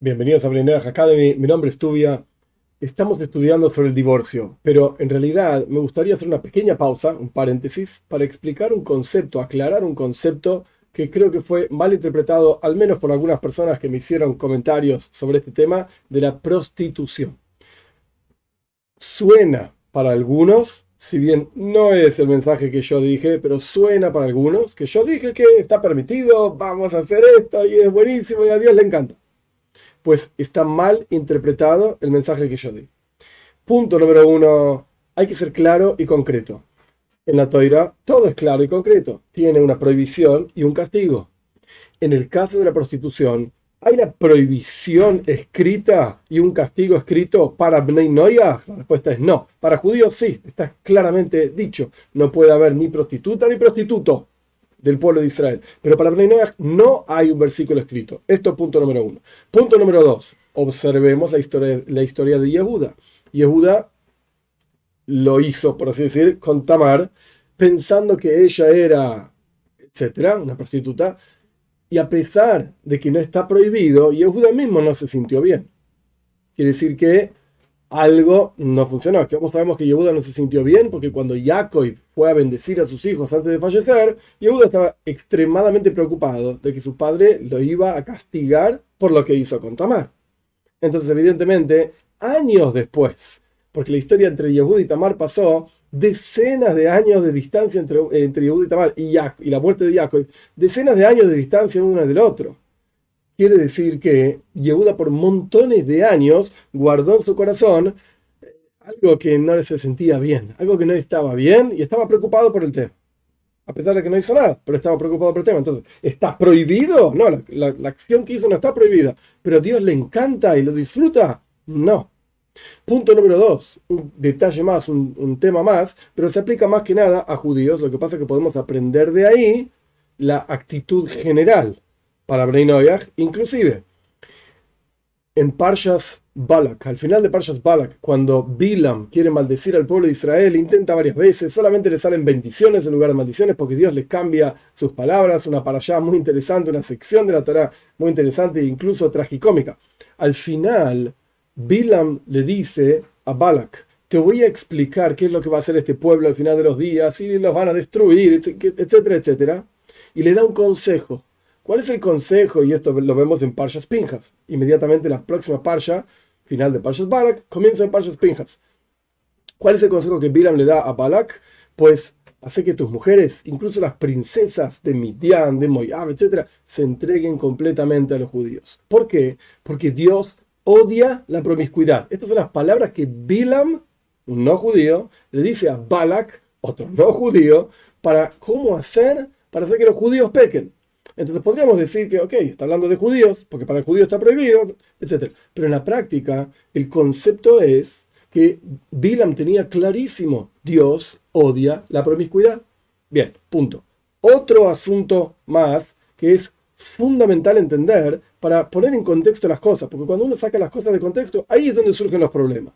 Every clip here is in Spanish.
Bienvenidos a Blinea Academy, mi nombre es Tubia. Estamos estudiando sobre el divorcio, pero en realidad me gustaría hacer una pequeña pausa, un paréntesis, para explicar un concepto, aclarar un concepto que creo que fue mal interpretado, al menos por algunas personas que me hicieron comentarios sobre este tema, de la prostitución. Suena para algunos, si bien no es el mensaje que yo dije, pero suena para algunos, que yo dije que está permitido, vamos a hacer esto y es buenísimo y a Dios le encanta pues está mal interpretado el mensaje que yo di. Punto número uno, hay que ser claro y concreto. En la toira todo es claro y concreto. Tiene una prohibición y un castigo. En el caso de la prostitución, ¿hay una prohibición escrita y un castigo escrito para Bnei Noyah? La respuesta es no. Para judíos sí, está claramente dicho. No puede haber ni prostituta ni prostituto del pueblo de Israel. Pero para Bnei no hay un versículo escrito. Esto es punto número uno. Punto número dos. Observemos la historia, la historia de Yehuda. Yehuda lo hizo, por así decir, con Tamar, pensando que ella era, etcétera, una prostituta. Y a pesar de que no está prohibido, Yehuda mismo no se sintió bien. Quiere decir que algo no funcionó. ¿Cómo sabemos que Yehuda no se sintió bien? Porque cuando Jacob fue a bendecir a sus hijos antes de fallecer, Yehuda estaba extremadamente preocupado de que su padre lo iba a castigar por lo que hizo con Tamar. Entonces, evidentemente, años después, porque la historia entre Yehuda y Tamar pasó decenas de años de distancia entre, entre Yehuda y Tamar y, y la muerte de Jacob, decenas de años de distancia uno del otro. Quiere decir que Yehuda por montones de años guardó en su corazón eh, algo que no se sentía bien, algo que no estaba bien y estaba preocupado por el tema. A pesar de que no hizo nada, pero estaba preocupado por el tema. Entonces, ¿está prohibido? No, la, acción que hizo no está prohibida. ¿Pero Dios le encanta y lo disfruta? No. Punto número dos, un detalle más, un, tema más, pero se aplica más que nada a judíos. Lo que pasa es que podemos aprender de ahí la actitud general para Bnei inclusive en Parshas Balak, al final de Parshas Balak, cuando Bilam quiere maldecir al pueblo de Israel, intenta varias veces, solamente le salen bendiciones en lugar de maldiciones porque Dios les cambia sus palabras, una para allá muy interesante, una sección de la Torah muy interesante e incluso tragicómica. Al final, Bilam le dice a Balak, te voy a explicar qué es lo que va a hacer este pueblo al final de los días, y los van a destruir, etcétera, etcétera, y le da un consejo ¿Cuál es el consejo? Y esto lo vemos en Parshas Pinjas. Inmediatamente la próxima Parsha, final de Parshas Balak, comienzo de Parshas Pinjas. ¿Cuál es el consejo que Bilam le da a Balak? Pues hace que tus mujeres, incluso las princesas de Midian, de Moab, etc., se entreguen completamente a los judíos. ¿Por qué? Porque Dios odia la promiscuidad. Estas son las palabras que Bilam, un no judío, le dice a Balak, otro no judío, para cómo hacer para hacer que los judíos pequen. Entonces podríamos decir que, ok, está hablando de judíos, porque para el judío está prohibido, etc. Pero en la práctica, el concepto es que Bilam tenía clarísimo, Dios odia la promiscuidad. Bien, punto. Otro asunto más que es fundamental entender para poner en contexto las cosas, porque cuando uno saca las cosas de contexto, ahí es donde surgen los problemas.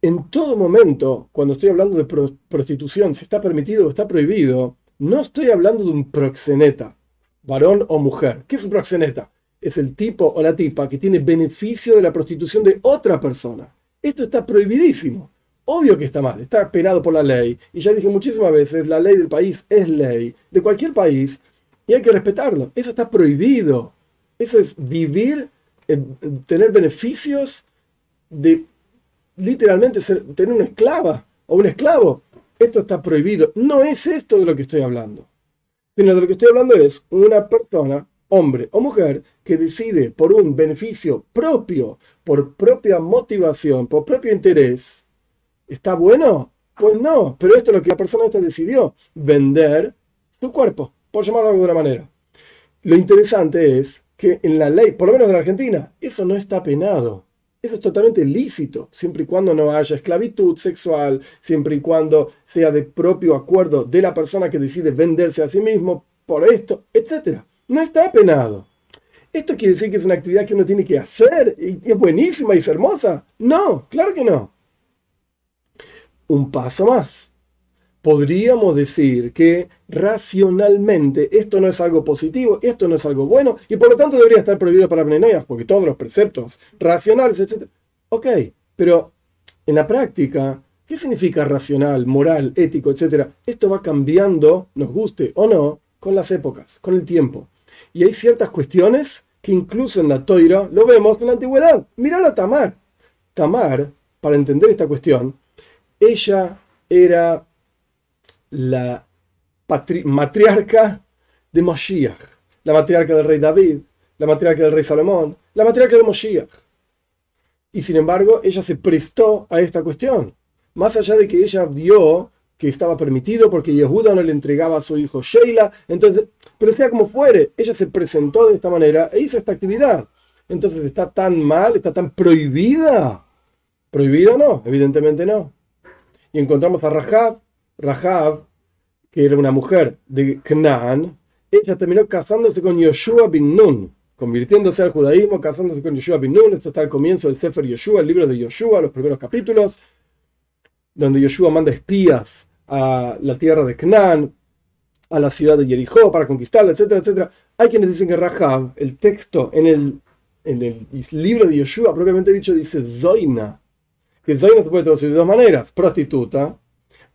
En todo momento, cuando estoy hablando de prostitución, si está permitido o está prohibido, no estoy hablando de un proxeneta, varón o mujer. ¿Qué es un proxeneta? Es el tipo o la tipa que tiene beneficio de la prostitución de otra persona. Esto está prohibidísimo. Obvio que está mal, está penado por la ley. Y ya dije muchísimas veces, la ley del país es ley, de cualquier país, y hay que respetarlo. Eso está prohibido. Eso es vivir, tener beneficios de literalmente tener una esclava o un esclavo esto está prohibido. No es esto de lo que estoy hablando. Sino de lo que estoy hablando es una persona, hombre o mujer, que decide por un beneficio propio, por propia motivación, por propio interés. ¿Está bueno? Pues no, pero esto es lo que la persona decidió, vender su cuerpo, por llamarlo de alguna manera. Lo interesante es que en la ley, por lo menos de la Argentina, eso no está penado. Eso es totalmente lícito, siempre y cuando no haya esclavitud sexual, siempre y cuando sea de propio acuerdo de la persona que decide venderse a sí mismo por esto, etc. No está penado. ¿Esto quiere decir que es una actividad que uno tiene que hacer y es buenísima y es hermosa? No, claro que no. Un paso más. Podríamos decir que racionalmente esto no es algo positivo, esto no es algo bueno, y por lo tanto debería estar prohibido para Bnei porque todos los preceptos racionales, etc. Ok, pero en la práctica, ¿qué significa racional, moral, ético, etcétera? Esto va cambiando, nos guste o no, con las épocas, con el tiempo. Y hay ciertas cuestiones que incluso en la toira lo vemos en la antigüedad. Mirá a Tamar. Tamar, para entender esta cuestión, ella era la matriarca de Moshiach, la matriarca del rey David, la matriarca del rey Salomón, la matriarca de Moshiach. Y sin embargo, ella se prestó a esta cuestión. Más allá de que ella vio que estaba permitido porque Yehuda no le entregaba a su hijo Sheila, entonces, pero sea como fuere, ella se presentó de esta manera e hizo esta actividad. Entonces, ¿está tan mal? ¿Está tan prohibida? ¿Prohibida no? Evidentemente no. Y encontramos a Rahab, Rahab, que era una mujer de Canaan, ella terminó casándose con Yoshua bin Nun, convirtiéndose al judaísmo, casándose con Yoshua bin Nun. Esto está al comienzo del Sefer Yoshua, el libro de Yoshua, los primeros capítulos, donde Yoshua manda espías a la tierra de Canaan, a la ciudad de Jericó para conquistarla, etcétera, etcétera. Hay quienes dicen que Rahab, el texto en el, en el libro de Yoshua, propiamente dicho, dice Zoina, que Zoina se puede traducir de dos maneras, prostituta,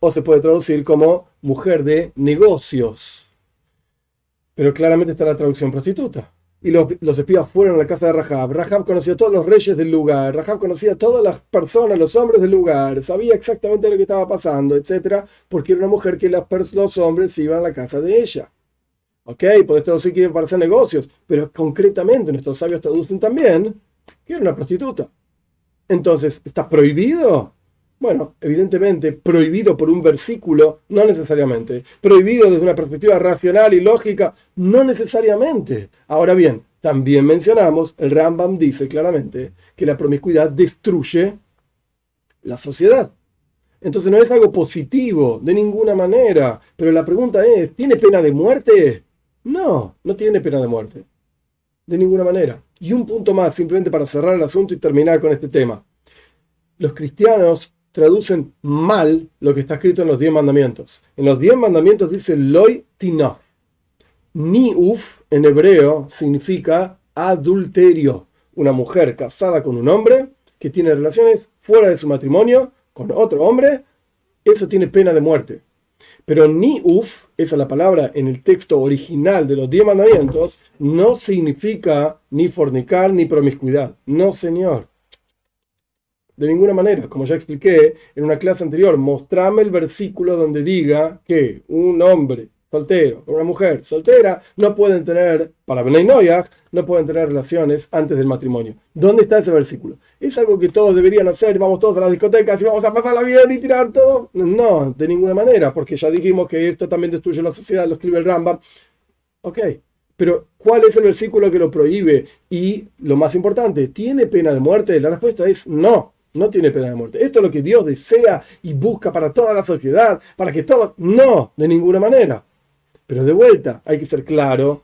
o se puede traducir como mujer de negocios. Pero claramente está la traducción prostituta. Y los, los, espías fueron a la casa de Rahab. Rahab conocía a todos los reyes del lugar. Rahab conocía a todas las personas, los hombres del lugar. Sabía exactamente lo que estaba pasando, etc. Porque era una mujer que los hombres iban a la casa de ella. Ok, podés traducir que para hacer negocios. Pero concretamente nuestros sabios traducen también que era una prostituta. Entonces, ¿está prohibido? Bueno, evidentemente, prohibido por un versículo, no necesariamente. Prohibido desde una perspectiva racional y lógica, no necesariamente. Ahora bien, también mencionamos, el Rambam dice claramente que la promiscuidad destruye la sociedad. Entonces no es algo positivo, de ninguna manera. Pero la pregunta es, ¿tiene pena de muerte? No, no tiene pena de muerte. De ninguna manera. Y un punto más, simplemente para cerrar el asunto y terminar con este tema. Los cristianos traducen mal lo que está escrito en los diez mandamientos. En los diez mandamientos dice loy tina. Ni uf en hebreo significa adulterio. Una mujer casada con un hombre que tiene relaciones fuera de su matrimonio con otro hombre, eso tiene pena de muerte. Pero ni uf, esa es la palabra en el texto original de los diez mandamientos, no significa ni fornicar ni promiscuidad. No, señor. De ninguna manera, como ya expliqué en una clase anterior, mostrame el versículo donde diga que un hombre soltero con una mujer soltera no pueden tener, para Benay no pueden tener relaciones antes del matrimonio. ¿Dónde está ese versículo? ¿Es algo que todos deberían hacer? ¿Vamos todos a las discotecas y vamos a pasar la vida y tirar todo? No, de ninguna manera, porque ya dijimos que esto también destruye la sociedad, lo escribe el Rambam. Ok, pero ¿cuál es el versículo que lo prohíbe? Y lo más importante, ¿tiene pena de muerte? La respuesta es no no tiene pena de muerte. Esto es lo que Dios desea y busca para toda la sociedad, para que todos... No, de ninguna manera. Pero de vuelta, hay que ser claro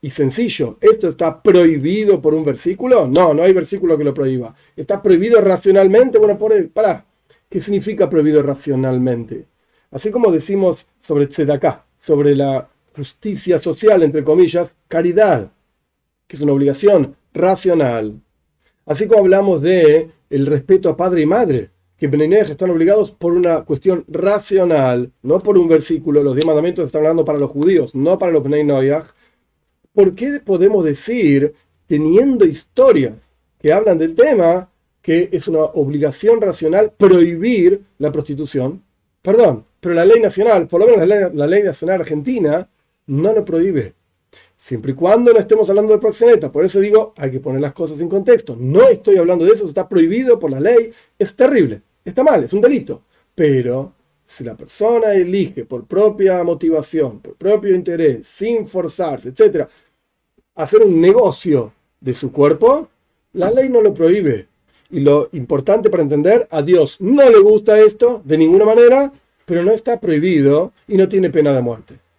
y sencillo. ¿Esto está prohibido por un versículo? No, no hay versículo que lo prohíba. ¿Está prohibido racionalmente? Bueno, por para. ¿Qué significa prohibido racionalmente? Así como decimos sobre Tzedaká, sobre la justicia social, entre comillas, caridad, que es una obligación racional. Así como hablamos de el respeto a padre y madre, que Benenej están obligados por una cuestión racional, no por un versículo. Los diez mandamientos están hablando para los judíos, no para los Bnei ¿Por qué podemos decir, teniendo historias que hablan del tema, que es una obligación racional prohibir la prostitución? Perdón, pero la ley nacional, por lo menos la ley, la ley nacional argentina, no lo prohíbe. Siempre y cuando no estemos hablando de proxeneta. Por eso digo, hay que poner las cosas en contexto. No estoy hablando de eso, está prohibido por la ley. Es terrible, está mal, es un delito. Pero si la persona elige por propia motivación, por propio interés, sin forzarse, etc., hacer un negocio de su cuerpo, la ley no lo prohíbe. Y lo importante para entender, a Dios no le gusta esto de ninguna manera, pero no está prohibido y no tiene pena de muerte.